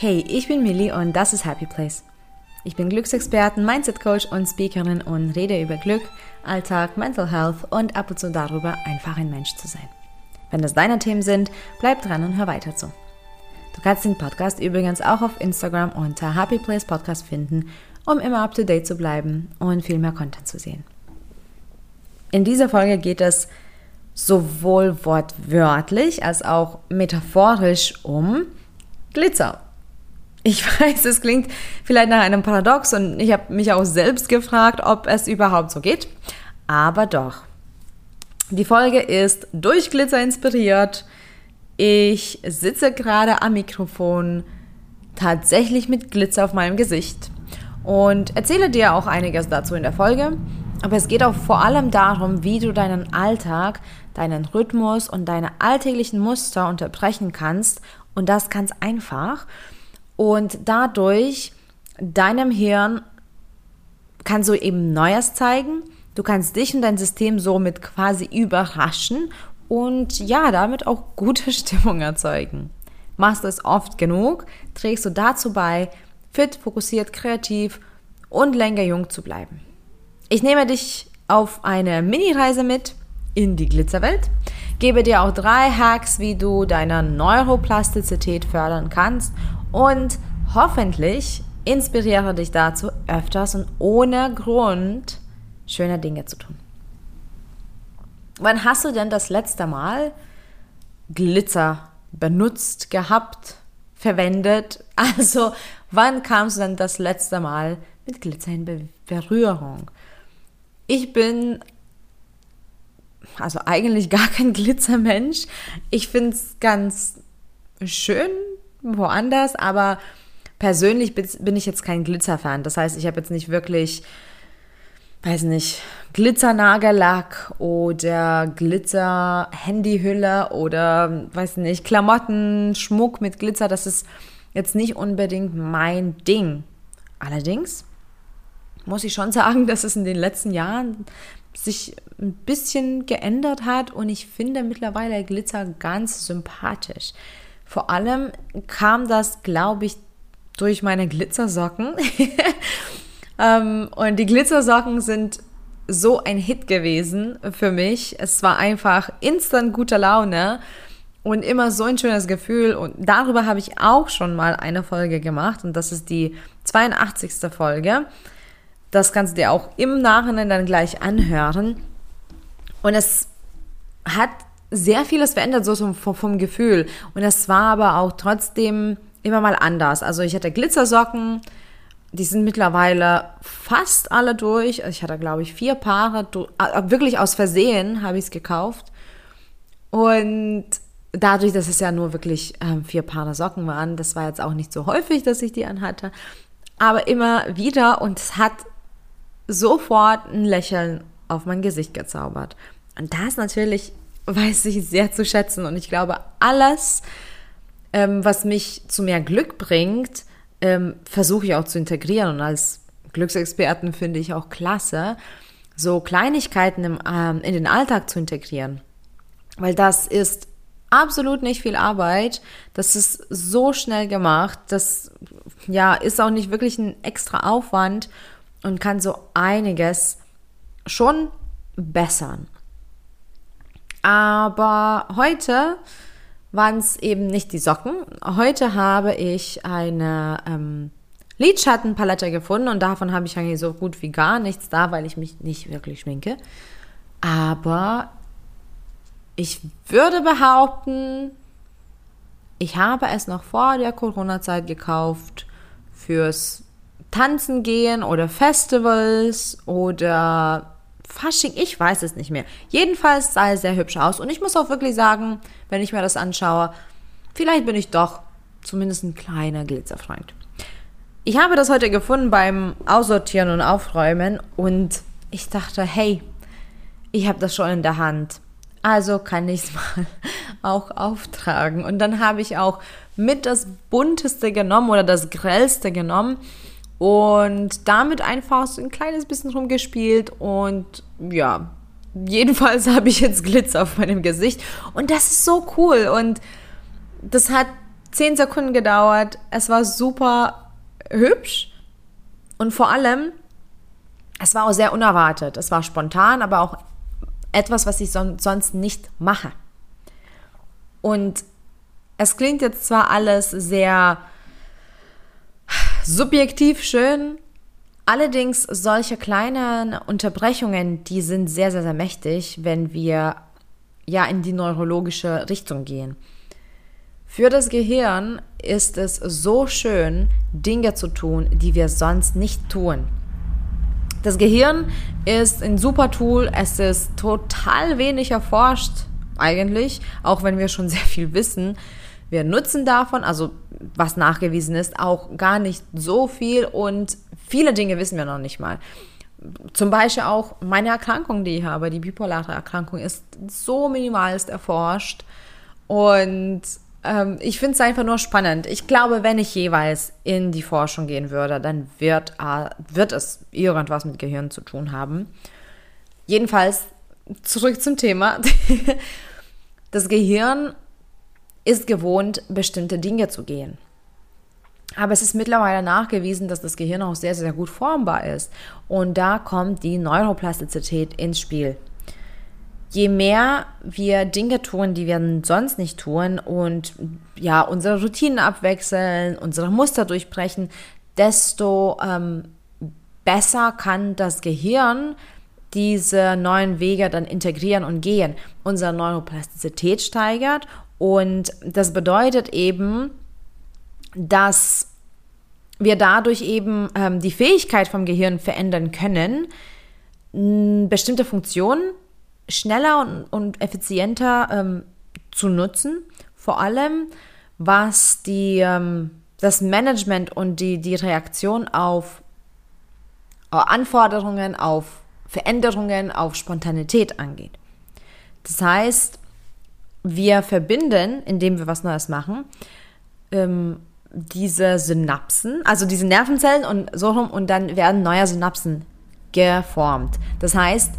Hey, ich bin Millie und das ist Happy Place. Ich bin Glücksexperten, Mindset Coach und Speakerin und rede über Glück, Alltag, Mental Health und ab und zu darüber, einfach ein Mensch zu sein. Wenn das deine Themen sind, bleib dran und hör weiter zu. Du kannst den Podcast übrigens auch auf Instagram unter Happy Place Podcast finden, um immer up to date zu bleiben und viel mehr Content zu sehen. In dieser Folge geht es sowohl wortwörtlich als auch metaphorisch um Glitzer. Ich weiß, es klingt vielleicht nach einem Paradox und ich habe mich auch selbst gefragt, ob es überhaupt so geht. Aber doch. Die Folge ist durch Glitzer inspiriert. Ich sitze gerade am Mikrofon tatsächlich mit Glitzer auf meinem Gesicht und erzähle dir auch einiges dazu in der Folge. Aber es geht auch vor allem darum, wie du deinen Alltag, deinen Rhythmus und deine alltäglichen Muster unterbrechen kannst. Und das ganz einfach und dadurch deinem Hirn kannst du eben Neues zeigen. Du kannst dich und dein System somit quasi überraschen und ja, damit auch gute Stimmung erzeugen. Machst du es oft genug, trägst du dazu bei, fit, fokussiert, kreativ und länger jung zu bleiben. Ich nehme dich auf eine Mini-Reise mit in die Glitzerwelt, gebe dir auch drei Hacks, wie du deine Neuroplastizität fördern kannst und hoffentlich inspiriere dich dazu, öfters und ohne Grund schöne Dinge zu tun. Wann hast du denn das letzte Mal Glitzer benutzt, gehabt, verwendet? Also, wann kamst du denn das letzte Mal mit Glitzer in Berührung? Ich bin also eigentlich gar kein Glitzermensch. Ich finde es ganz schön, woanders, aber persönlich bin ich jetzt kein Glitzerfan. Das heißt, ich habe jetzt nicht wirklich, weiß nicht, Glitzernagellack oder Glitzer-Handyhülle oder, weiß nicht, Klamotten, Schmuck mit Glitzer. Das ist jetzt nicht unbedingt mein Ding. Allerdings muss ich schon sagen, dass es in den letzten Jahren sich ein bisschen geändert hat und ich finde mittlerweile Glitzer ganz sympathisch. Vor allem kam das, glaube ich, durch meine Glitzersocken. ähm, und die Glitzersocken sind so ein Hit gewesen für mich. Es war einfach instant gute Laune und immer so ein schönes Gefühl. Und darüber habe ich auch schon mal eine Folge gemacht und das ist die 82. Folge. Das kannst du dir auch im Nachhinein dann gleich anhören. Und es hat sehr vieles verändert, so vom, vom Gefühl. Und es war aber auch trotzdem immer mal anders. Also ich hatte Glitzersocken, die sind mittlerweile fast alle durch. Ich hatte, glaube ich, vier Paare. Äh, wirklich aus Versehen habe ich es gekauft. Und dadurch, dass es ja nur wirklich ähm, vier Paare Socken waren, das war jetzt auch nicht so häufig, dass ich die anhatte. Aber immer wieder und es hat sofort ein Lächeln auf mein Gesicht gezaubert. Und das natürlich weiß ich sehr zu schätzen. Und ich glaube, alles, ähm, was mich zu mehr Glück bringt, ähm, versuche ich auch zu integrieren. Und als Glücksexperten finde ich auch klasse, so Kleinigkeiten im, ähm, in den Alltag zu integrieren. Weil das ist absolut nicht viel Arbeit. Das ist so schnell gemacht. Das ja, ist auch nicht wirklich ein extra Aufwand und kann so einiges schon bessern. Aber heute waren es eben nicht die Socken. Heute habe ich eine ähm, Lidschattenpalette gefunden und davon habe ich eigentlich so gut wie gar nichts da, weil ich mich nicht wirklich schminke. Aber ich würde behaupten, ich habe es noch vor der Corona-Zeit gekauft fürs Tanzen gehen oder Festivals oder Fasching, ich weiß es nicht mehr. Jedenfalls sah es sehr hübsch aus. Und ich muss auch wirklich sagen, wenn ich mir das anschaue, vielleicht bin ich doch zumindest ein kleiner Glitzerfreund. Ich habe das heute gefunden beim Aussortieren und Aufräumen und ich dachte, hey, ich habe das schon in der Hand. Also kann ich es mal auch auftragen. Und dann habe ich auch mit das bunteste genommen oder das grellste genommen und damit einfach so ein kleines bisschen rumgespielt und ja, jedenfalls habe ich jetzt Glitzer auf meinem Gesicht und das ist so cool und das hat zehn Sekunden gedauert. Es war super hübsch und vor allem, es war auch sehr unerwartet. Es war spontan, aber auch etwas, was ich son sonst nicht mache. Und es klingt jetzt zwar alles sehr subjektiv schön, allerdings solche kleinen Unterbrechungen, die sind sehr, sehr, sehr mächtig, wenn wir ja in die neurologische Richtung gehen. Für das Gehirn ist es so schön, Dinge zu tun, die wir sonst nicht tun. Das Gehirn ist ein super Tool. Es ist total wenig erforscht, eigentlich, auch wenn wir schon sehr viel wissen. Wir nutzen davon, also was nachgewiesen ist, auch gar nicht so viel und viele Dinge wissen wir noch nicht mal. Zum Beispiel auch meine Erkrankung, die ich habe, die bipolare Erkrankung, ist so minimalst erforscht und ähm, ich finde es einfach nur spannend. Ich glaube, wenn ich jeweils in die Forschung gehen würde, dann wird, äh, wird es irgendwas mit Gehirn zu tun haben. Jedenfalls zurück zum Thema. Das Gehirn ist gewohnt, bestimmte Dinge zu gehen. Aber es ist mittlerweile nachgewiesen, dass das Gehirn auch sehr, sehr gut formbar ist. Und da kommt die Neuroplastizität ins Spiel je mehr wir Dinge tun, die wir sonst nicht tun und ja, unsere Routinen abwechseln, unsere Muster durchbrechen, desto ähm, besser kann das Gehirn diese neuen Wege dann integrieren und gehen. Unsere Neuroplastizität steigert und das bedeutet eben, dass wir dadurch eben ähm, die Fähigkeit vom Gehirn verändern können, bestimmte Funktionen schneller und, und effizienter ähm, zu nutzen. Vor allem, was die, ähm, das Management und die, die Reaktion auf Anforderungen, auf Veränderungen, auf Spontanität angeht. Das heißt, wir verbinden, indem wir was Neues machen, ähm, diese Synapsen, also diese Nervenzellen und so rum, und dann werden neue Synapsen geformt. Das heißt,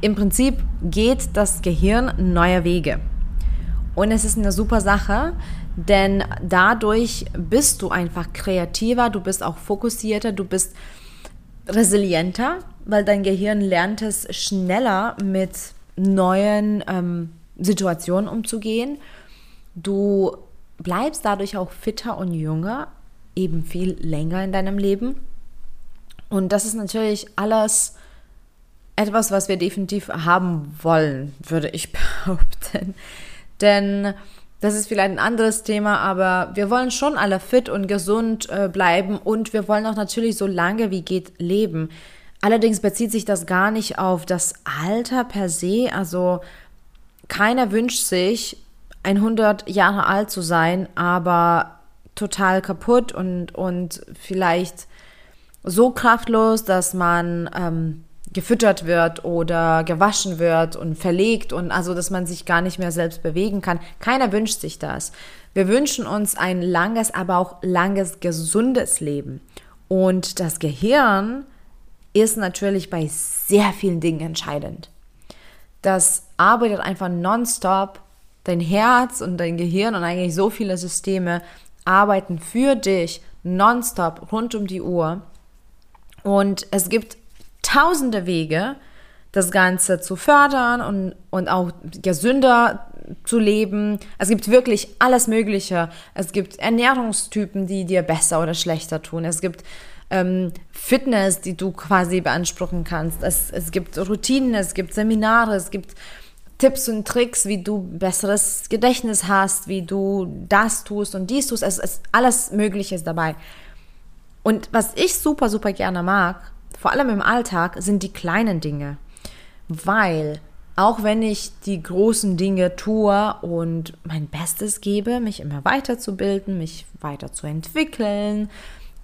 im Prinzip geht das Gehirn neue Wege. Und es ist eine super Sache, denn dadurch bist du einfach kreativer, du bist auch fokussierter, du bist resilienter, weil dein Gehirn lernt es schneller mit neuen ähm, Situationen umzugehen. Du bleibst dadurch auch fitter und jünger, eben viel länger in deinem Leben. Und das ist natürlich alles etwas, was wir definitiv haben wollen, würde ich behaupten. Denn das ist vielleicht ein anderes Thema, aber wir wollen schon alle fit und gesund äh, bleiben und wir wollen auch natürlich so lange wie geht leben. Allerdings bezieht sich das gar nicht auf das Alter per se. Also keiner wünscht sich, 100 Jahre alt zu sein, aber total kaputt und, und vielleicht so kraftlos, dass man ähm, gefüttert wird oder gewaschen wird und verlegt und also, dass man sich gar nicht mehr selbst bewegen kann. Keiner wünscht sich das. Wir wünschen uns ein langes, aber auch langes, gesundes Leben. Und das Gehirn ist natürlich bei sehr vielen Dingen entscheidend. Das arbeitet einfach nonstop. Dein Herz und dein Gehirn und eigentlich so viele Systeme arbeiten für dich nonstop rund um die Uhr. Und es gibt tausende Wege, das Ganze zu fördern und, und auch gesünder zu leben. Es gibt wirklich alles Mögliche. Es gibt Ernährungstypen, die dir besser oder schlechter tun. Es gibt ähm, Fitness, die du quasi beanspruchen kannst. Es, es gibt Routinen, es gibt Seminare, es gibt Tipps und Tricks, wie du besseres Gedächtnis hast, wie du das tust und dies tust. Es ist alles Mögliche dabei. Und was ich super, super gerne mag, vor allem im Alltag, sind die kleinen Dinge. Weil auch wenn ich die großen Dinge tue und mein Bestes gebe, mich immer weiterzubilden, mich weiterzuentwickeln,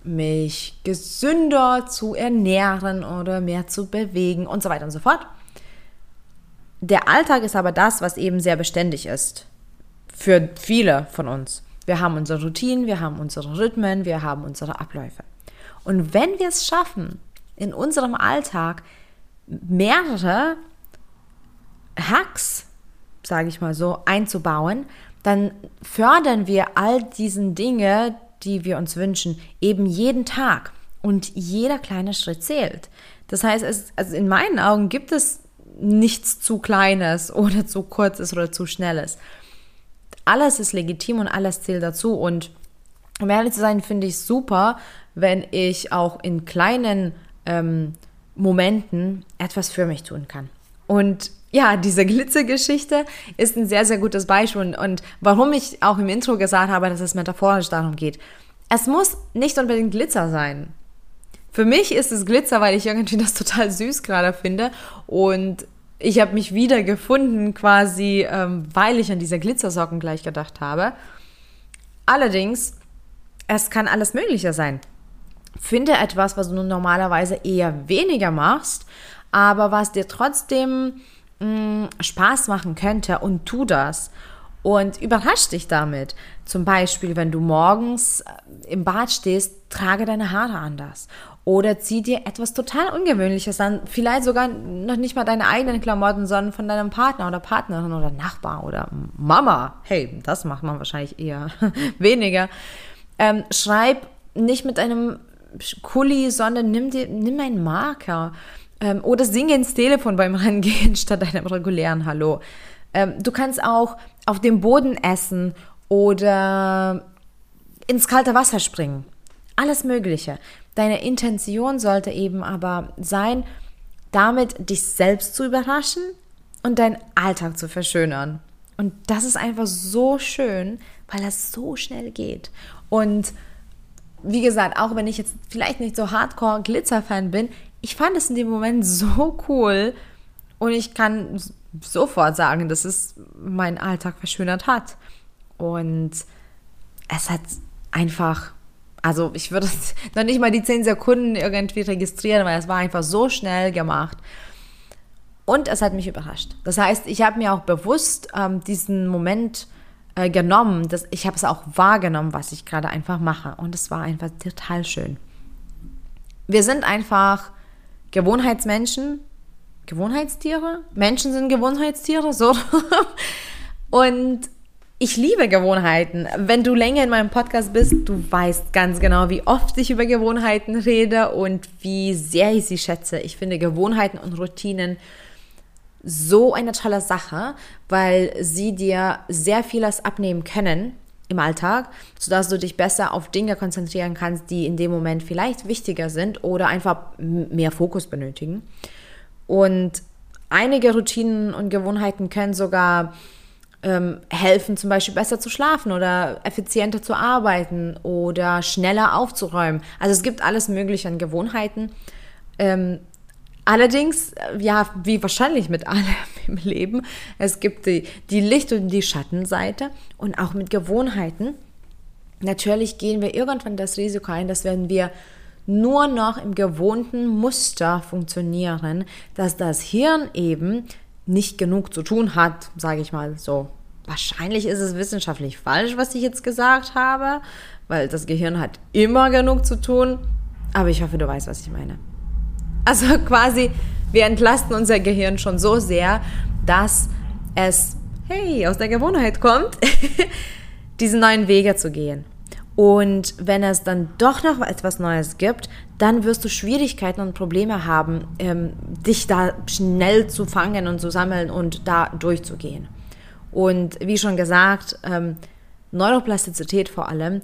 mich gesünder zu ernähren oder mehr zu bewegen und so weiter und so fort. Der Alltag ist aber das, was eben sehr beständig ist. Für viele von uns. Wir haben unsere Routinen, wir haben unsere Rhythmen, wir haben unsere Abläufe. Und wenn wir es schaffen, in unserem Alltag mehrere Hacks, sage ich mal so, einzubauen, dann fördern wir all diesen Dinge, die wir uns wünschen, eben jeden Tag. Und jeder kleine Schritt zählt. Das heißt, es, also in meinen Augen gibt es nichts zu Kleines oder zu Kurzes oder zu Schnelles. Alles ist legitim und alles zählt dazu. Und um ehrlich zu sein, finde ich super, wenn ich auch in kleinen ähm, Momenten etwas für mich tun kann. Und ja, diese Glitzergeschichte ist ein sehr, sehr gutes Beispiel. Und, und warum ich auch im Intro gesagt habe, dass es metaphorisch darum geht. Es muss nicht unbedingt Glitzer sein. Für mich ist es Glitzer, weil ich irgendwie das total süß gerade finde. Und ich habe mich wieder gefunden, quasi, ähm, weil ich an diese Glitzersocken gleich gedacht habe. Allerdings, es kann alles Mögliche sein. Finde etwas, was du normalerweise eher weniger machst, aber was dir trotzdem mh, mm, Spaß machen könnte und tu das und überrasch dich damit. Zum Beispiel, wenn du morgens äh, im Bad stehst, trage deine Haare anders. Oder zieh dir etwas total Ungewöhnliches an. Vielleicht sogar noch nicht mal deine eigenen Klamotten, sondern von deinem Partner oder Partnerin oder Nachbar oder Mama. Hey, das macht man wahrscheinlich eher weniger. Ähm, schreib nicht mit einem Kuli, sondern nimm, dir, nimm einen Marker. Ähm, oder singe ins Telefon beim Reingehen statt einem regulären Hallo. Ähm, du kannst auch auf dem Boden essen oder ins kalte Wasser springen. Alles Mögliche. Deine Intention sollte eben aber sein, damit dich selbst zu überraschen und deinen Alltag zu verschönern. Und das ist einfach so schön, weil das so schnell geht. Und wie gesagt, auch wenn ich jetzt vielleicht nicht so hardcore Glitzer-Fan bin, ich fand es in dem Moment so cool und ich kann sofort sagen, dass es meinen Alltag verschönert hat. Und es hat einfach, also ich würde noch nicht mal die 10 Sekunden irgendwie registrieren, weil es war einfach so schnell gemacht. Und es hat mich überrascht. Das heißt, ich habe mir auch bewusst ähm, diesen Moment äh, genommen, dass ich habe es auch wahrgenommen, was ich gerade einfach mache. Und es war einfach total schön. Wir sind einfach Gewohnheitsmenschen, Gewohnheitstiere. Menschen sind Gewohnheitstiere, so. Und ich liebe Gewohnheiten. Wenn du länger in meinem Podcast bist, du weißt ganz genau, wie oft ich über Gewohnheiten rede und wie sehr ich sie schätze. Ich finde Gewohnheiten und Routinen so eine tolle Sache, weil sie dir sehr vieles abnehmen können im Alltag, sodass du dich besser auf Dinge konzentrieren kannst, die in dem Moment vielleicht wichtiger sind oder einfach mehr Fokus benötigen. Und einige Routinen und Gewohnheiten können sogar ähm, helfen, zum Beispiel besser zu schlafen oder effizienter zu arbeiten oder schneller aufzuräumen. Also es gibt alles Mögliche an Gewohnheiten. Ähm, Allerdings, äh, ja, wie wahrscheinlich mit allem im Leben, es gibt die, die Licht- und die Schattenseite und auch mit Gewohnheiten. Natürlich gehen wir irgendwann das Risiko ein, dass wenn wir nur noch im gewohnten Muster funktionieren, dass das Hirn eben nicht genug zu tun hat, sage ich mal so. Wahrscheinlich ist es wissenschaftlich falsch, was ich jetzt gesagt habe, weil das Gehirn hat immer genug zu tun. Aber ich hoffe, du weißt, was ich meine. Also quasi, wir entlasten unser Gehirn schon so sehr, dass es, hey, aus der Gewohnheit kommt, diese neuen Wege zu gehen. Und wenn es dann doch noch etwas Neues gibt, dann wirst du Schwierigkeiten und Probleme haben, ähm, dich da schnell zu fangen und zu sammeln und da durchzugehen. Und wie schon gesagt, ähm, Neuroplastizität vor allem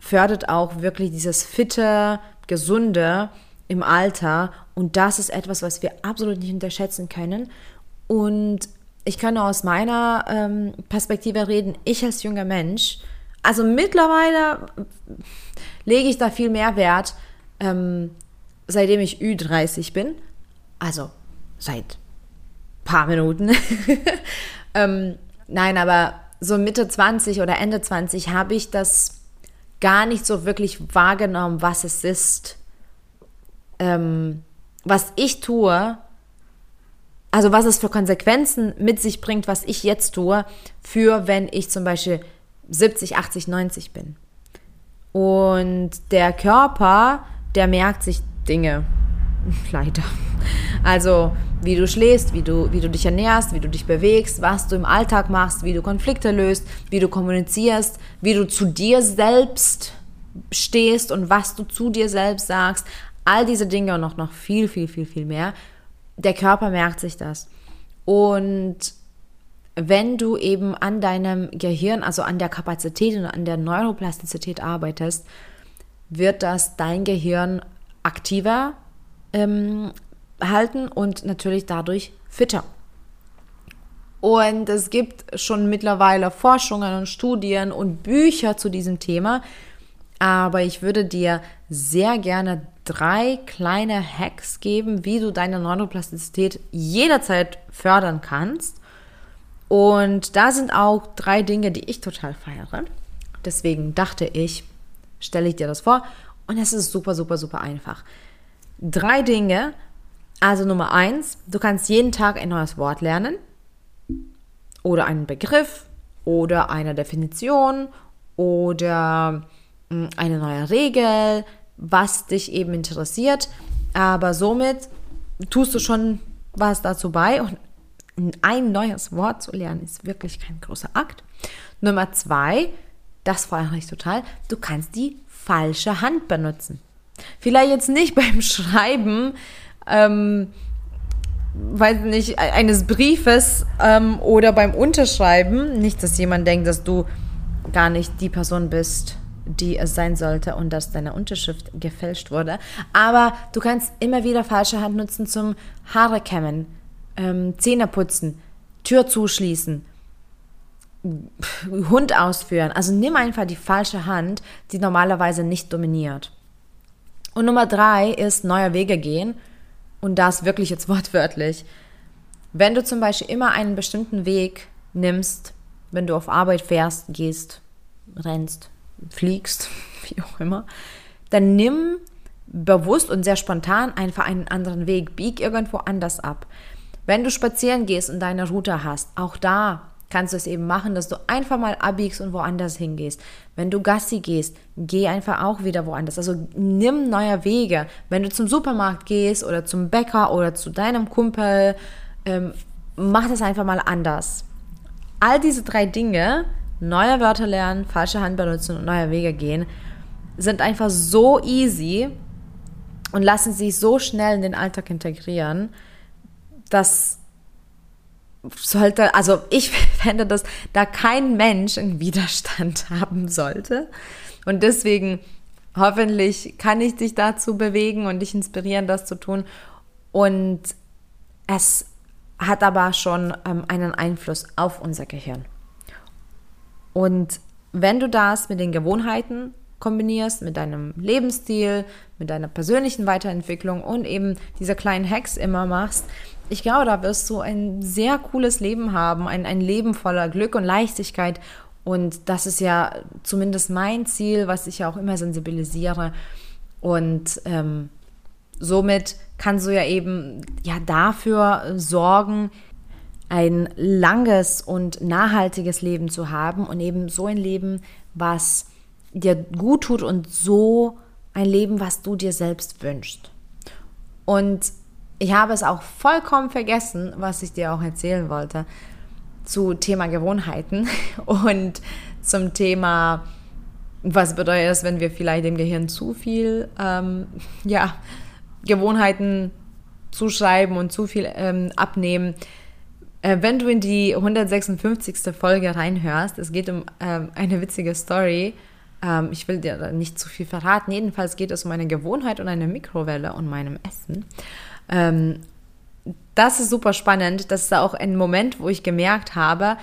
fördert auch wirklich dieses fitte, gesunde im Alter. Und das ist etwas, was wir absolut nicht unterschätzen können. Und ich kann nur aus meiner ähm, Perspektive reden. Ich als junger Mensch, also mittlerweile lege ich da viel mehr Wert, ähm, seitdem ich Ü30 bin. Also seit paar Minuten. ähm, nein, aber so Mitte 20 oder Ende 20 habe ich das gar nicht so wirklich wahrgenommen, was es ist, ähm, was ich tue, also was es für Konsequenzen mit sich bringt, was ich jetzt tue, für wenn ich zum Beispiel 70, 80, 90 bin. Und der Körper, der merkt sich Dinge. Leider. Also wie du schläfst, wie du, wie du dich ernährst, wie du dich bewegst, was du im Alltag machst, wie du Konflikte löst, wie du kommunizierst, wie du zu dir selbst stehst und was du zu dir selbst sagst. All diese Dinge und noch, noch viel, viel, viel, viel mehr. Der Körper merkt sich das. Und wenn du eben an deinem Gehirn, also an der Kapazität und an der Neuroplastizität arbeitest, wird das dein Gehirn aktiver ähm, halten und natürlich dadurch fitter. Und es gibt schon mittlerweile Forschungen und Studien und Bücher zu diesem Thema. Aber ich würde dir sehr gerne drei kleine Hacks geben, wie du deine Neuroplastizität jederzeit fördern kannst. Und da sind auch drei Dinge, die ich total feiere. Deswegen dachte ich, stelle ich dir das vor. Und es ist super, super, super einfach. Drei Dinge, also Nummer eins, du kannst jeden Tag ein neues Wort lernen oder einen Begriff oder eine Definition oder hm, eine neue Regel, was dich eben interessiert. Aber somit tust du schon was dazu bei und ein neues Wort zu lernen ist wirklich kein großer Akt. Nummer zwei, das feiere ich total, du kannst die falsche Hand benutzen. Vielleicht jetzt nicht beim Schreiben, ähm, weiß nicht, eines Briefes ähm, oder beim Unterschreiben. Nicht, dass jemand denkt, dass du gar nicht die Person bist, die es sein sollte und dass deine Unterschrift gefälscht wurde. Aber du kannst immer wieder falsche Hand nutzen zum Haare kämmen, ähm, Zähne putzen, Tür zuschließen, Hund ausführen. Also nimm einfach die falsche Hand, die normalerweise nicht dominiert. Und Nummer drei ist neuer Wege gehen. Und das wirklich jetzt wortwörtlich. Wenn du zum Beispiel immer einen bestimmten Weg nimmst, wenn du auf Arbeit fährst, gehst, rennst, fliegst, wie auch immer, dann nimm bewusst und sehr spontan einfach einen anderen Weg, bieg irgendwo anders ab. Wenn du spazieren gehst und deine Route hast, auch da kannst du es eben machen, dass du einfach mal abbiegst und woanders hingehst. Wenn du Gassi gehst, geh einfach auch wieder woanders. Also nimm neue Wege. Wenn du zum Supermarkt gehst oder zum Bäcker oder zu deinem Kumpel, ähm, mach das einfach mal anders. All diese drei Dinge, neue Wörter lernen, falsche Hand benutzen und neue Wege gehen, sind einfach so easy und lassen sich so schnell in den Alltag integrieren, dass sollte, also ich fände, dass da kein Mensch einen Widerstand haben sollte. Und deswegen hoffentlich kann ich dich dazu bewegen und dich inspirieren, das zu tun. Und es hat aber schon ähm, einen Einfluss auf unser Gehirn. Und wenn du das mit den Gewohnheiten kombinierst, mit deinem Lebensstil, mit deiner persönlichen Weiterentwicklung und eben diese kleinen Hacks immer machst, ich glaube, da wirst du ein sehr cooles Leben haben, ein, ein Leben voller Glück und Leichtigkeit. Und das ist ja zumindest mein Ziel, was ich ja auch immer sensibilisiere. Und ähm, somit kannst du ja eben ja dafür sorgen, ein langes und nachhaltiges Leben zu haben und eben so ein Leben, was dir gut tut und so ein Leben, was du dir selbst wünschst. Und ich habe es auch vollkommen vergessen, was ich dir auch erzählen wollte zu Thema Gewohnheiten und zum Thema, was bedeutet es, wenn wir vielleicht dem Gehirn zu viel ähm, ja, Gewohnheiten zuschreiben und zu viel ähm, abnehmen. Äh, wenn du in die 156. Folge reinhörst, es geht um ähm, eine witzige Story. Ähm, ich will dir nicht zu viel verraten. Jedenfalls geht es um eine Gewohnheit und eine Mikrowelle und meinem Essen. Ähm, das ist super spannend. Das ist auch ein Moment, wo ich gemerkt habe,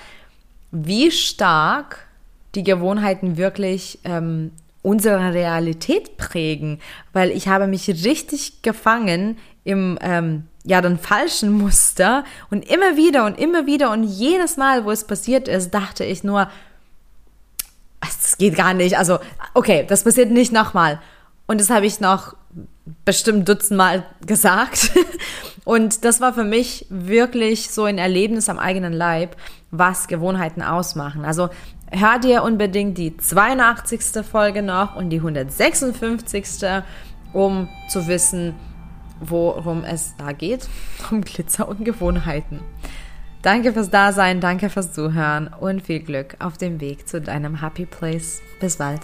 wie stark die Gewohnheiten wirklich ähm, unsere Realität prägen, weil ich habe mich richtig gefangen im ähm, ja dann falschen Muster und immer wieder und immer wieder und jedes Mal, wo es passiert ist, dachte ich nur, das geht gar nicht. Also okay, das passiert nicht nochmal. Und das habe ich noch bestimmt dutzendmal gesagt. Und das war für mich wirklich so ein Erlebnis am eigenen Leib, was Gewohnheiten ausmachen. Also hör dir unbedingt die 82. Folge noch und die 156. um zu wissen, worum es da geht, um Glitzer und Gewohnheiten. Danke fürs Dasein, danke fürs Zuhören und viel Glück auf dem Weg zu deinem Happy Place. Bis bald.